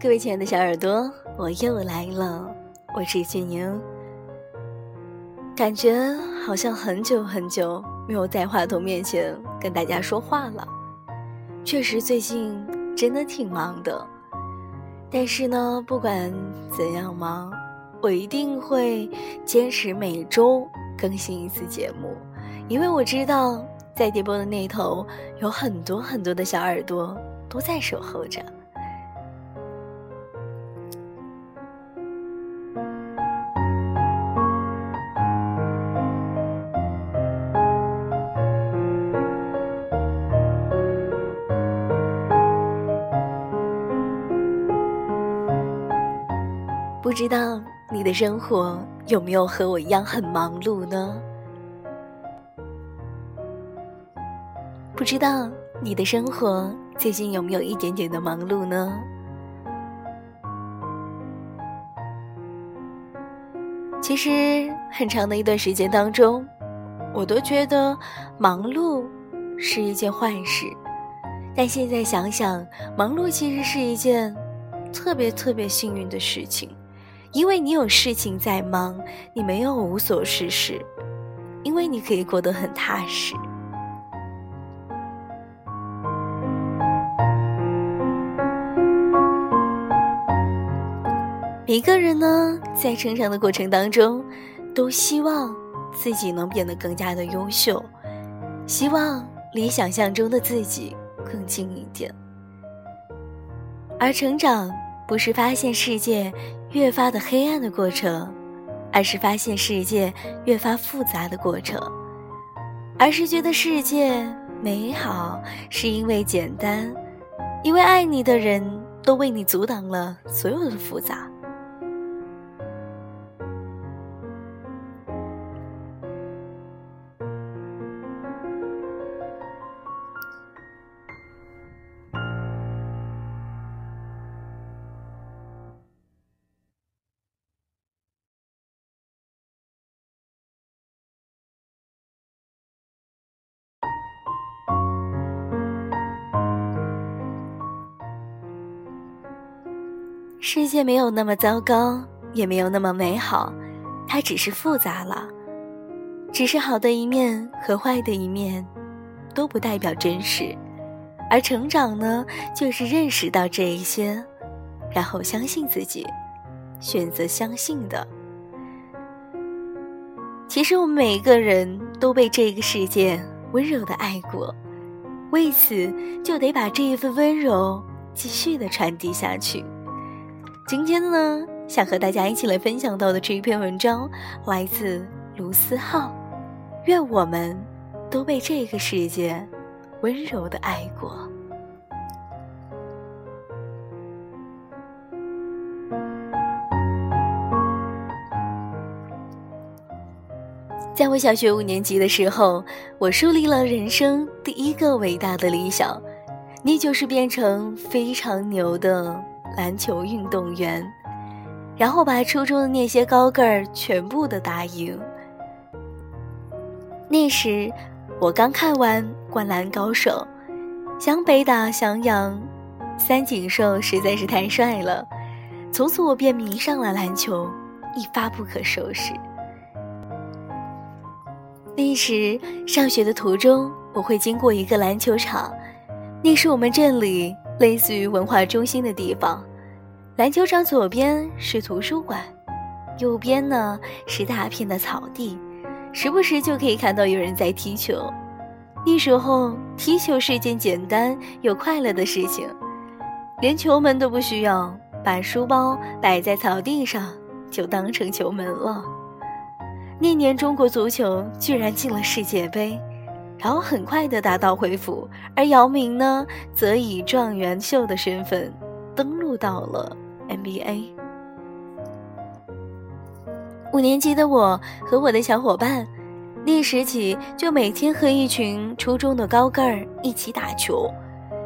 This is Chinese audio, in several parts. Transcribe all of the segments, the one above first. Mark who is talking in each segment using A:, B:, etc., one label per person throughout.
A: 各位亲爱的小耳朵，我又来了，我是俊宁。感觉好像很久很久没有在话筒面前跟大家说话了。确实，最近真的挺忙的。但是呢，不管怎样忙，我一定会坚持每周更新一次节目，因为我知道在电波的那头有很多很多的小耳朵都在守候着。知道你的生活有没有和我一样很忙碌呢？不知道你的生活最近有没有一点点的忙碌呢？其实很长的一段时间当中，我都觉得忙碌是一件坏事，但现在想想，忙碌其实是一件特别特别幸运的事情。因为你有事情在忙，你没有无所事事，因为你可以过得很踏实。每个人呢，在成长的过程当中，都希望自己能变得更加的优秀，希望离想象中的自己更近一点，而成长。不是发现世界越发的黑暗的过程，而是发现世界越发复杂的过程，而是觉得世界美好，是因为简单，因为爱你的人都为你阻挡了所有的复杂。界没有那么糟糕，也没有那么美好，它只是复杂了。只是好的一面和坏的一面，都不代表真实。而成长呢，就是认识到这一些，然后相信自己，选择相信的。其实我们每一个人都被这个世界温柔的爱过，为此就得把这一份温柔继续的传递下去。今天呢，想和大家一起来分享到的这一篇文章，来自卢思浩。愿我们都被这个世界温柔的爱过。在我小学五年级的时候，我树立了人生第一个伟大的理想，那就是变成非常牛的。篮球运动员，然后把初中的那些高个儿全部都打赢。那时我刚看完《灌篮高手》，湘北打翔阳，三井寿实在是太帅了，从此我便迷上了篮球，一发不可收拾。那时上学的途中，我会经过一个篮球场，那是我们镇里。类似于文化中心的地方，篮球场左边是图书馆，右边呢是大片的草地，时不时就可以看到有人在踢球。那时候踢球是件简单又快乐的事情，连球门都不需要，把书包摆在草地上就当成球门了。那年中国足球居然进了世界杯。然后很快的打道回府，而姚明呢，则以状元秀的身份登陆到了 NBA。五年级的我和我的小伙伴，那时起就每天和一群初中的高个儿一起打球，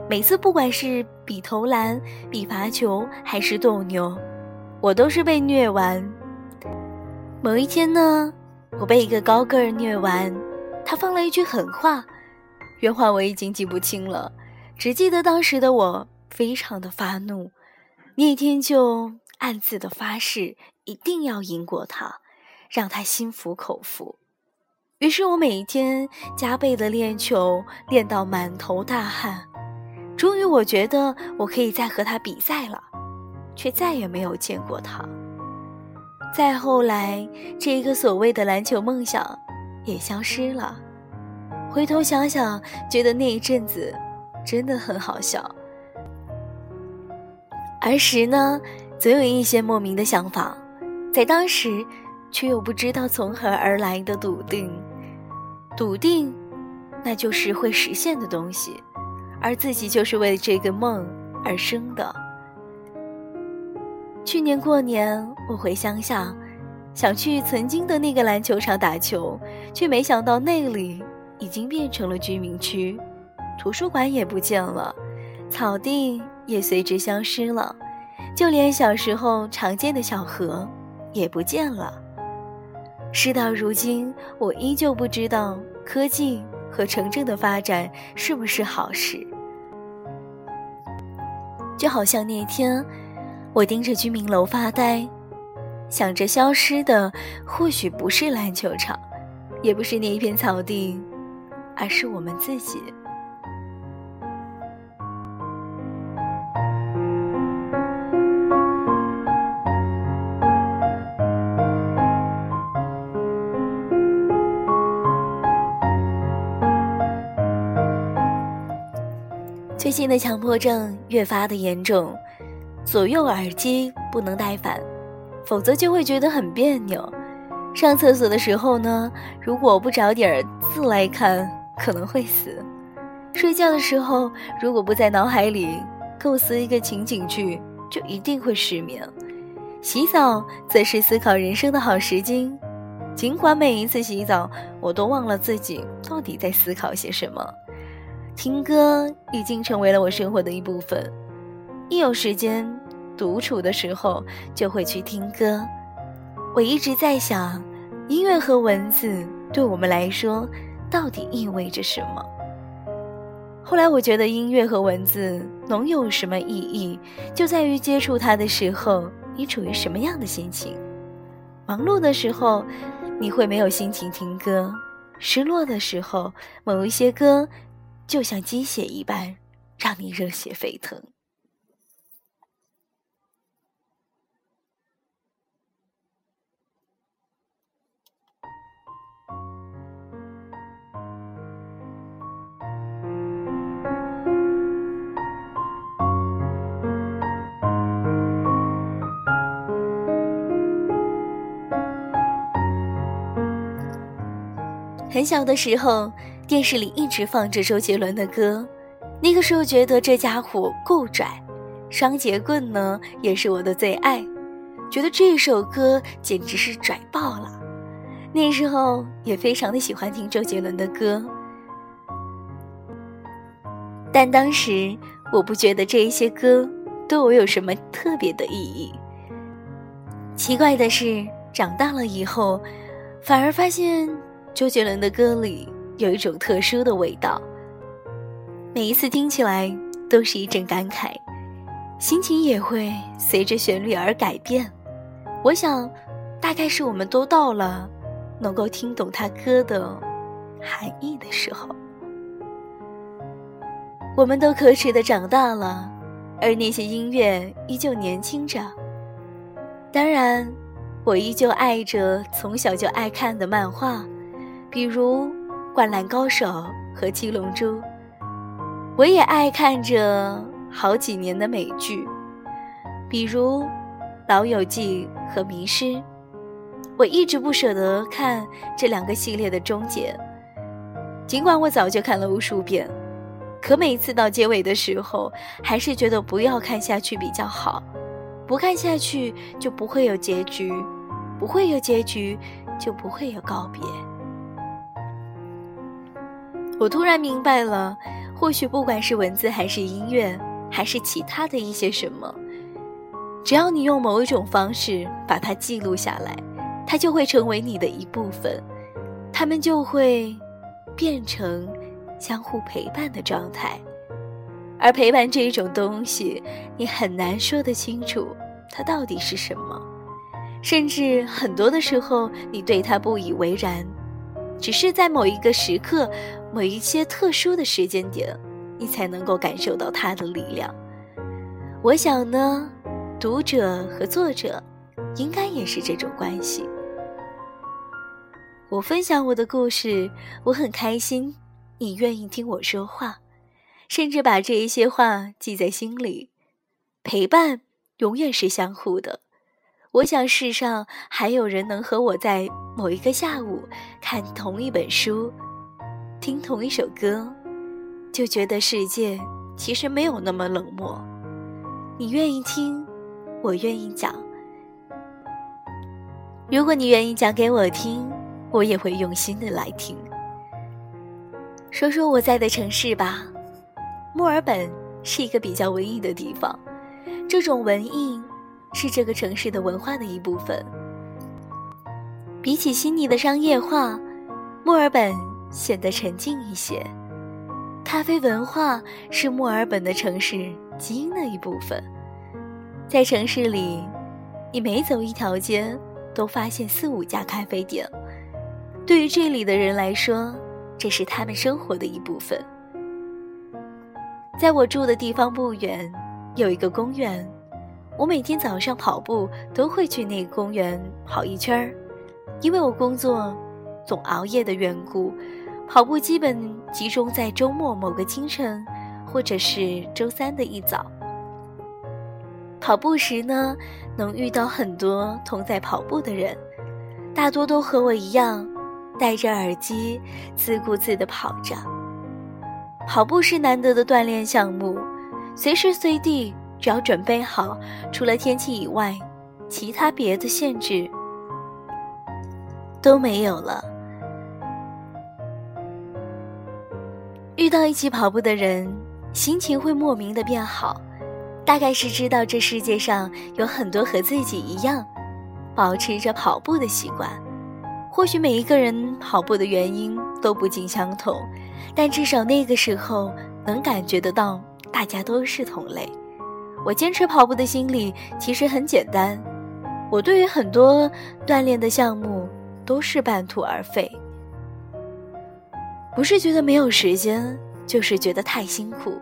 A: 每次不管是比投篮、比罚球还是斗牛，我都是被虐完。某一天呢，我被一个高个儿虐完。他放了一句狠话，原话我已经记不清了，只记得当时的我非常的发怒，那天就暗自的发誓，一定要赢过他，让他心服口服。于是我每一天加倍的练球，练到满头大汗。终于，我觉得我可以再和他比赛了，却再也没有见过他。再后来，这一个所谓的篮球梦想也消失了。回头想想，觉得那一阵子真的很好笑。儿时呢，总有一些莫名的想法，在当时，却又不知道从何而来的笃定。笃定，那就是会实现的东西，而自己就是为了这个梦而生的。去年过年，我回乡下，想去曾经的那个篮球场打球，却没想到那里已经变成了居民区，图书馆也不见了，草地也随之消失了，就连小时候常见的小河也不见了。事到如今，我依旧不知道科技和城镇的发展是不是好事。就好像那天，我盯着居民楼发呆，想着消失的或许不是篮球场，也不是那一片草地，而是我们自己。近的强迫症越发的严重，左右耳机不能戴反，否则就会觉得很别扭。上厕所的时候呢，如果不找点字来看，可能会死。睡觉的时候，如果不在脑海里构思一个情景剧，就一定会失眠。洗澡则是思考人生的好时机，尽管每一次洗澡，我都忘了自己到底在思考些什么。听歌已经成为了我生活的一部分，一有时间独处的时候就会去听歌。我一直在想，音乐和文字对我们来说到底意味着什么？后来我觉得音乐和文字能有什么意义，就在于接触它的时候你处于什么样的心情。忙碌的时候，你会没有心情听歌；失落的时候，某一些歌。就像鸡血一般，让你热血沸腾。很小的时候。电视里一直放着周杰伦的歌，那个时候觉得这家伙够拽。双节棍呢，也是我的最爱，觉得这首歌简直是拽爆了。那时候也非常的喜欢听周杰伦的歌，但当时我不觉得这一些歌对我有什么特别的意义。奇怪的是，长大了以后，反而发现周杰伦的歌里。有一种特殊的味道，每一次听起来都是一阵感慨，心情也会随着旋律而改变。我想，大概是我们都到了能够听懂他歌的含义的时候。我们都可耻的长大了，而那些音乐依旧年轻着。当然，我依旧爱着从小就爱看的漫画，比如。《灌篮高手》和《七龙珠》，我也爱看着好几年的美剧，比如《老友记》和《迷失》。我一直不舍得看这两个系列的终结，尽管我早就看了无数遍，可每次到结尾的时候，还是觉得不要看下去比较好。不看下去就不会有结局，不会有结局就不会有告别。我突然明白了，或许不管是文字还是音乐，还是其他的一些什么，只要你用某一种方式把它记录下来，它就会成为你的一部分，它们就会变成相互陪伴的状态，而陪伴这一种东西，你很难说得清楚它到底是什么，甚至很多的时候，你对它不以为然，只是在某一个时刻、某一些特殊的时间点，你才能够感受到它的力量。我想呢，读者和作者应该也是这种关系。我分享我的故事，我很开心，你愿意听我说话。甚至把这一些话记在心里，陪伴永远是相互的。我想世上还有人能和我在某一个下午看同一本书，听同一首歌，就觉得世界其实没有那么冷漠。你愿意听，我愿意讲。如果你愿意讲给我听，我也会用心的来听。说说我在的城市吧。墨尔本是一个比较文艺的地方，这种文艺是这个城市的文化的一部分。比起悉尼的商业化，墨尔本显得沉静一些。咖啡文化是墨尔本的城市基因的一部分。在城市里，你每走一条街，都发现四五家咖啡店。对于这里的人来说，这是他们生活的一部分。在我住的地方不远，有一个公园。我每天早上跑步都会去那个公园跑一圈儿，因为我工作总熬夜的缘故，跑步基本集中在周末某个清晨，或者是周三的一早。跑步时呢，能遇到很多同在跑步的人，大多都和我一样，戴着耳机，自顾自地跑着。跑步是难得的锻炼项目，随时随地只要准备好，除了天气以外，其他别的限制都没有了。到一起跑步的人，心情会莫名的变好，大概是知道这世界上有很多和自己一样，保持着跑步的习惯。或许每一个人跑步的原因都不尽相同。但至少那个时候能感觉得到，大家都是同类。我坚持跑步的心理其实很简单，我对于很多锻炼的项目都是半途而废，不是觉得没有时间，就是觉得太辛苦。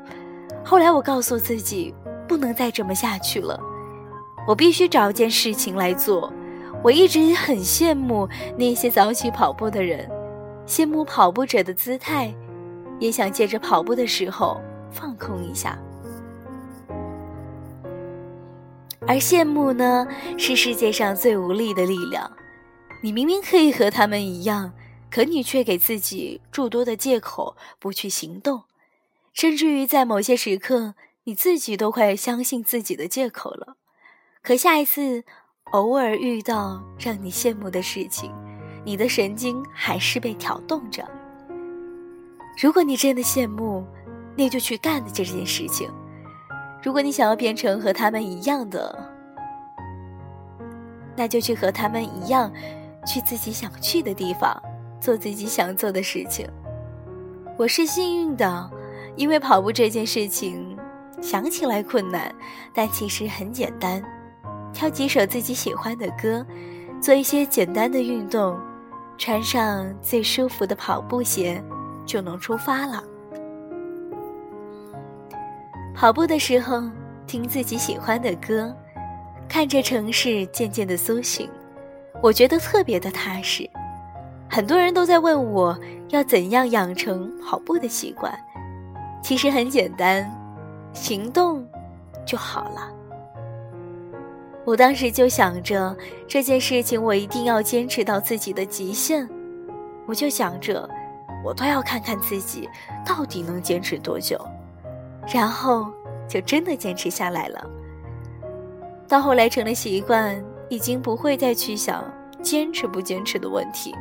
A: 后来我告诉自己，不能再这么下去了，我必须找件事情来做。我一直很羡慕那些早起跑步的人，羡慕跑步者的姿态。也想借着跑步的时候放空一下，而羡慕呢，是世界上最无力的力量。你明明可以和他们一样，可你却给自己诸多的借口不去行动，甚至于在某些时刻，你自己都快相信自己的借口了。可下一次偶尔遇到让你羡慕的事情，你的神经还是被挑动着。如果你真的羡慕，那就去干的这件事情。如果你想要变成和他们一样的，那就去和他们一样，去自己想去的地方，做自己想做的事情。我是幸运的，因为跑步这件事情想起来困难，但其实很简单。挑几首自己喜欢的歌，做一些简单的运动，穿上最舒服的跑步鞋。就能出发了。跑步的时候，听自己喜欢的歌，看着城市渐渐的苏醒，我觉得特别的踏实。很多人都在问我要怎样养成跑步的习惯，其实很简单，行动就好了。我当时就想着这件事情，我一定要坚持到自己的极限，我就想着。我都要看看自己到底能坚持多久，然后就真的坚持下来了。到后来成了习惯，已经不会再去想坚持不坚持的问题。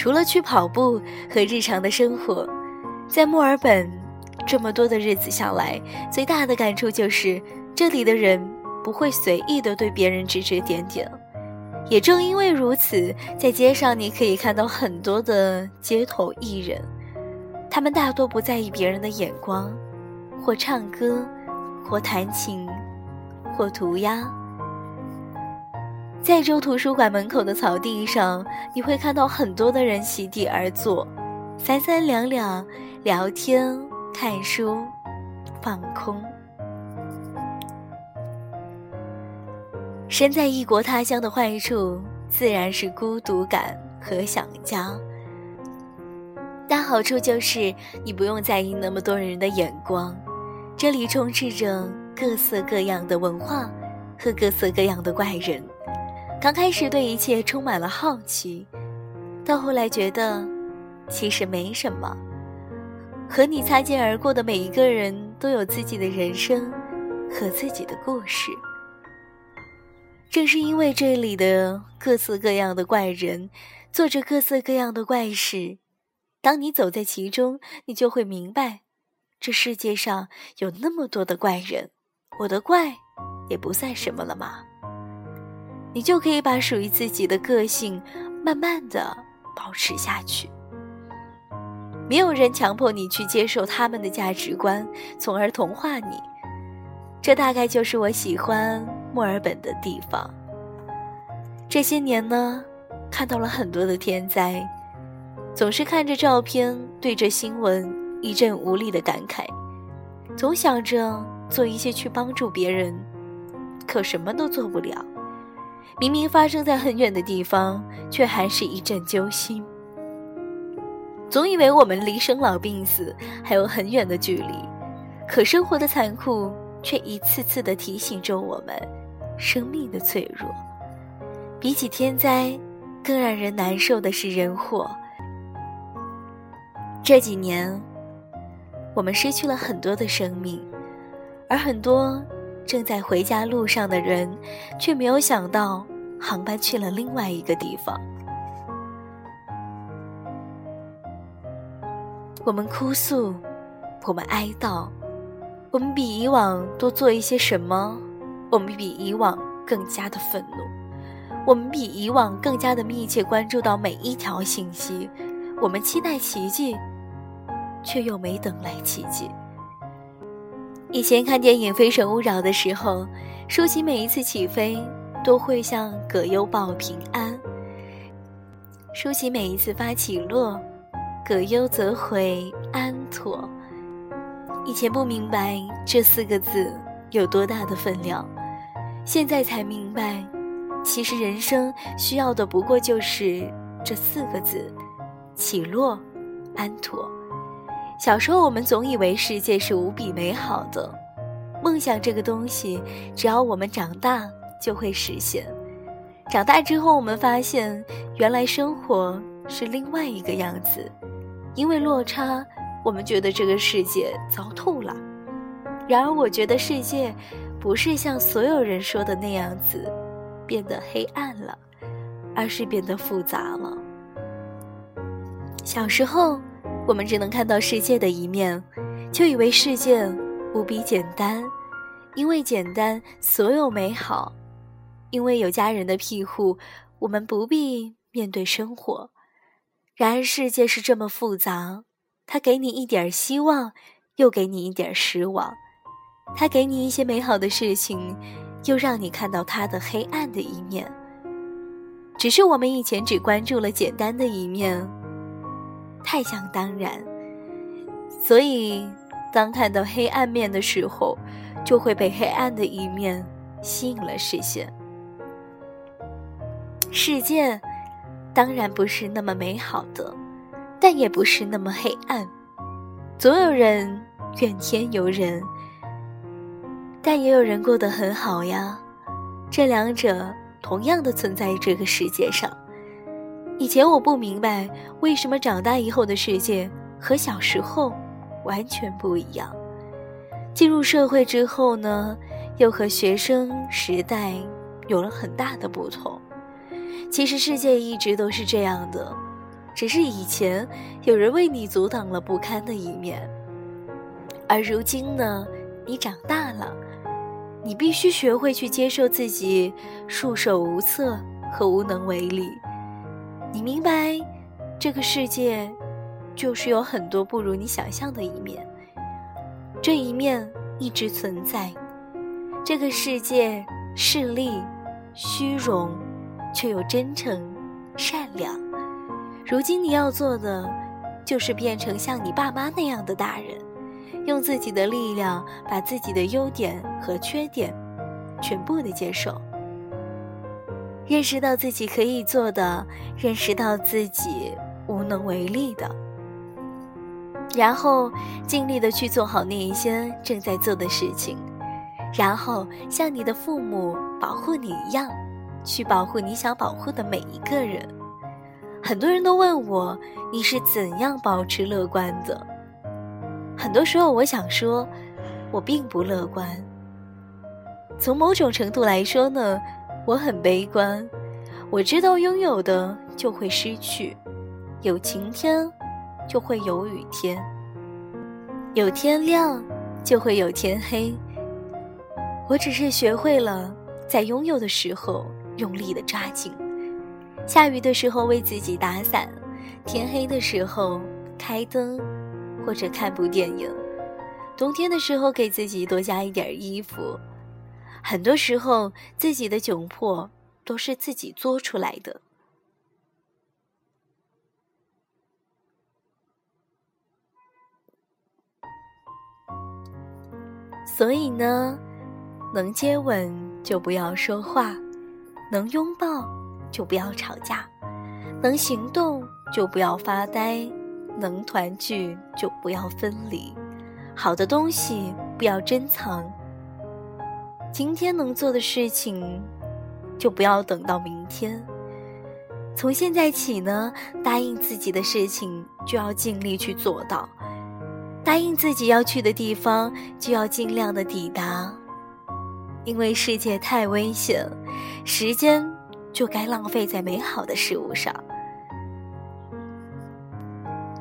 A: 除了去跑步和日常的生活，在墨尔本这么多的日子下来，最大的感触就是这里的人不会随意的对别人指指点点。也正因为如此，在街上你可以看到很多的街头艺人，他们大多不在意别人的眼光，或唱歌，或弹琴，或涂鸦。在州图书馆门口的草地上，你会看到很多的人席地而坐，三三两两聊天、看书、放空。身在异国他乡的坏处，自然是孤独感和想家。但好处就是你不用在意那么多人的眼光，这里充斥着各色各样的文化和各色各样的怪人。刚开始对一切充满了好奇，到后来觉得其实没什么。和你擦肩而过的每一个人都有自己的人生和自己的故事。正是因为这里的各色各样的怪人，做着各色各样的怪事，当你走在其中，你就会明白，这世界上有那么多的怪人，我的怪也不算什么了吗？你就可以把属于自己的个性慢慢的保持下去。没有人强迫你去接受他们的价值观，从而同化你。这大概就是我喜欢墨尔本的地方。这些年呢，看到了很多的天灾，总是看着照片，对着新闻一阵无力的感慨，总想着做一些去帮助别人，可什么都做不了。明明发生在很远的地方，却还是一阵揪心。总以为我们离生老病死还有很远的距离，可生活的残酷却一次次的提醒着我们生命的脆弱。比起天灾，更让人难受的是人祸。这几年，我们失去了很多的生命，而很多。正在回家路上的人，却没有想到航班去了另外一个地方。我们哭诉，我们哀悼，我们比以往多做一些什么？我们比以往更加的愤怒，我们比以往更加的密切关注到每一条信息。我们期待奇迹，却又没等来奇迹。以前看电影《非诚勿扰》的时候，舒淇每一次起飞都会向葛优报平安。舒淇每一次发起落，葛优则回安妥。以前不明白这四个字有多大的分量，现在才明白，其实人生需要的不过就是这四个字：起落，安妥。小时候，我们总以为世界是无比美好的，梦想这个东西，只要我们长大就会实现。长大之后，我们发现原来生活是另外一个样子，因为落差，我们觉得这个世界糟透了。然而，我觉得世界不是像所有人说的那样子变得黑暗了，而是变得复杂了。小时候。我们只能看到世界的一面，就以为世界无比简单，因为简单，所有美好。因为有家人的庇护，我们不必面对生活。然而世界是这么复杂，它给你一点希望，又给你一点失望；它给你一些美好的事情，又让你看到它的黑暗的一面。只是我们以前只关注了简单的一面。太想当然，所以当看到黑暗面的时候，就会被黑暗的一面吸引了视线。世界当然不是那么美好的，但也不是那么黑暗。总有人怨天尤人，但也有人过得很好呀。这两者同样的存在这个世界上。以前我不明白为什么长大以后的世界和小时候完全不一样。进入社会之后呢，又和学生时代有了很大的不同。其实世界一直都是这样的，只是以前有人为你阻挡了不堪的一面，而如今呢，你长大了，你必须学会去接受自己束手无策和无能为力。你明白，这个世界就是有很多不如你想象的一面，这一面一直存在。这个世界势利、虚荣，却又真诚、善良。如今你要做的，就是变成像你爸妈那样的大人，用自己的力量把自己的优点和缺点全部的接受。认识到自己可以做的，认识到自己无能为力的，然后尽力的去做好那一些正在做的事情，然后像你的父母保护你一样，去保护你想保护的每一个人。很多人都问我，你是怎样保持乐观的？很多时候，我想说，我并不乐观。从某种程度来说呢。我很悲观，我知道拥有的就会失去，有晴天就会有雨天，有天亮就会有天黑。我只是学会了在拥有的时候用力的抓紧，下雨的时候为自己打伞，天黑的时候开灯或者看部电影，冬天的时候给自己多加一点衣服。很多时候，自己的窘迫都是自己作出来的。所以呢，能接吻就不要说话，能拥抱就不要吵架，能行动就不要发呆，能团聚就不要分离。好的东西不要珍藏。今天能做的事情，就不要等到明天。从现在起呢，答应自己的事情就要尽力去做到；答应自己要去的地方，就要尽量的抵达。因为世界太危险，时间就该浪费在美好的事物上。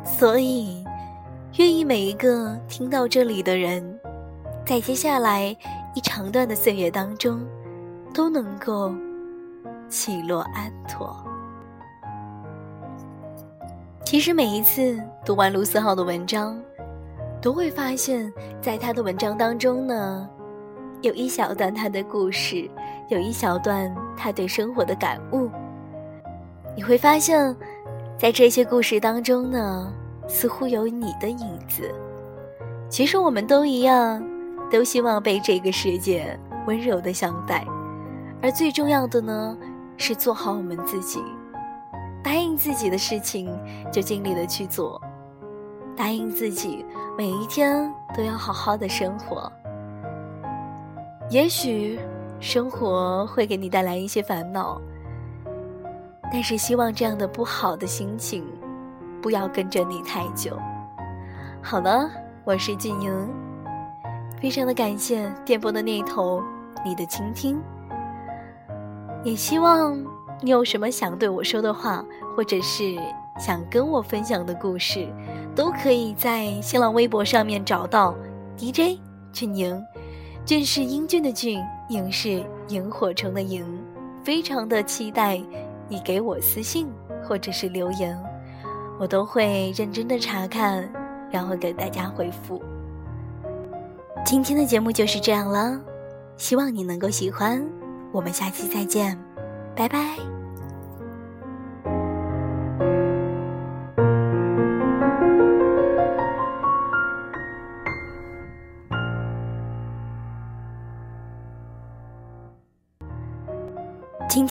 A: 所以，愿意每一个听到这里的人，在接下来。一长段的岁月当中，都能够起落安妥。其实每一次读完卢思浩的文章，都会发现，在他的文章当中呢，有一小段他的故事，有一小段他对生活的感悟。你会发现，在这些故事当中呢，似乎有你的影子。其实我们都一样。都希望被这个世界温柔的相待，而最重要的呢，是做好我们自己。答应自己的事情，就尽力的去做；答应自己，每一天都要好好的生活。也许生活会给你带来一些烦恼，但是希望这样的不好的心情，不要跟着你太久。好了，我是静莹。非常的感谢电波的那头你的倾听，也希望你有什么想对我说的话，或者是想跟我分享的故事，都可以在新浪微博上面找到 DJ 俊宁，俊是英俊的俊，莹是萤火虫的萤，非常的期待你给我私信或者是留言，我都会认真的查看，然后给大家回复。今天的节目就是这样了，希望你能够喜欢。我们下期再见，拜拜。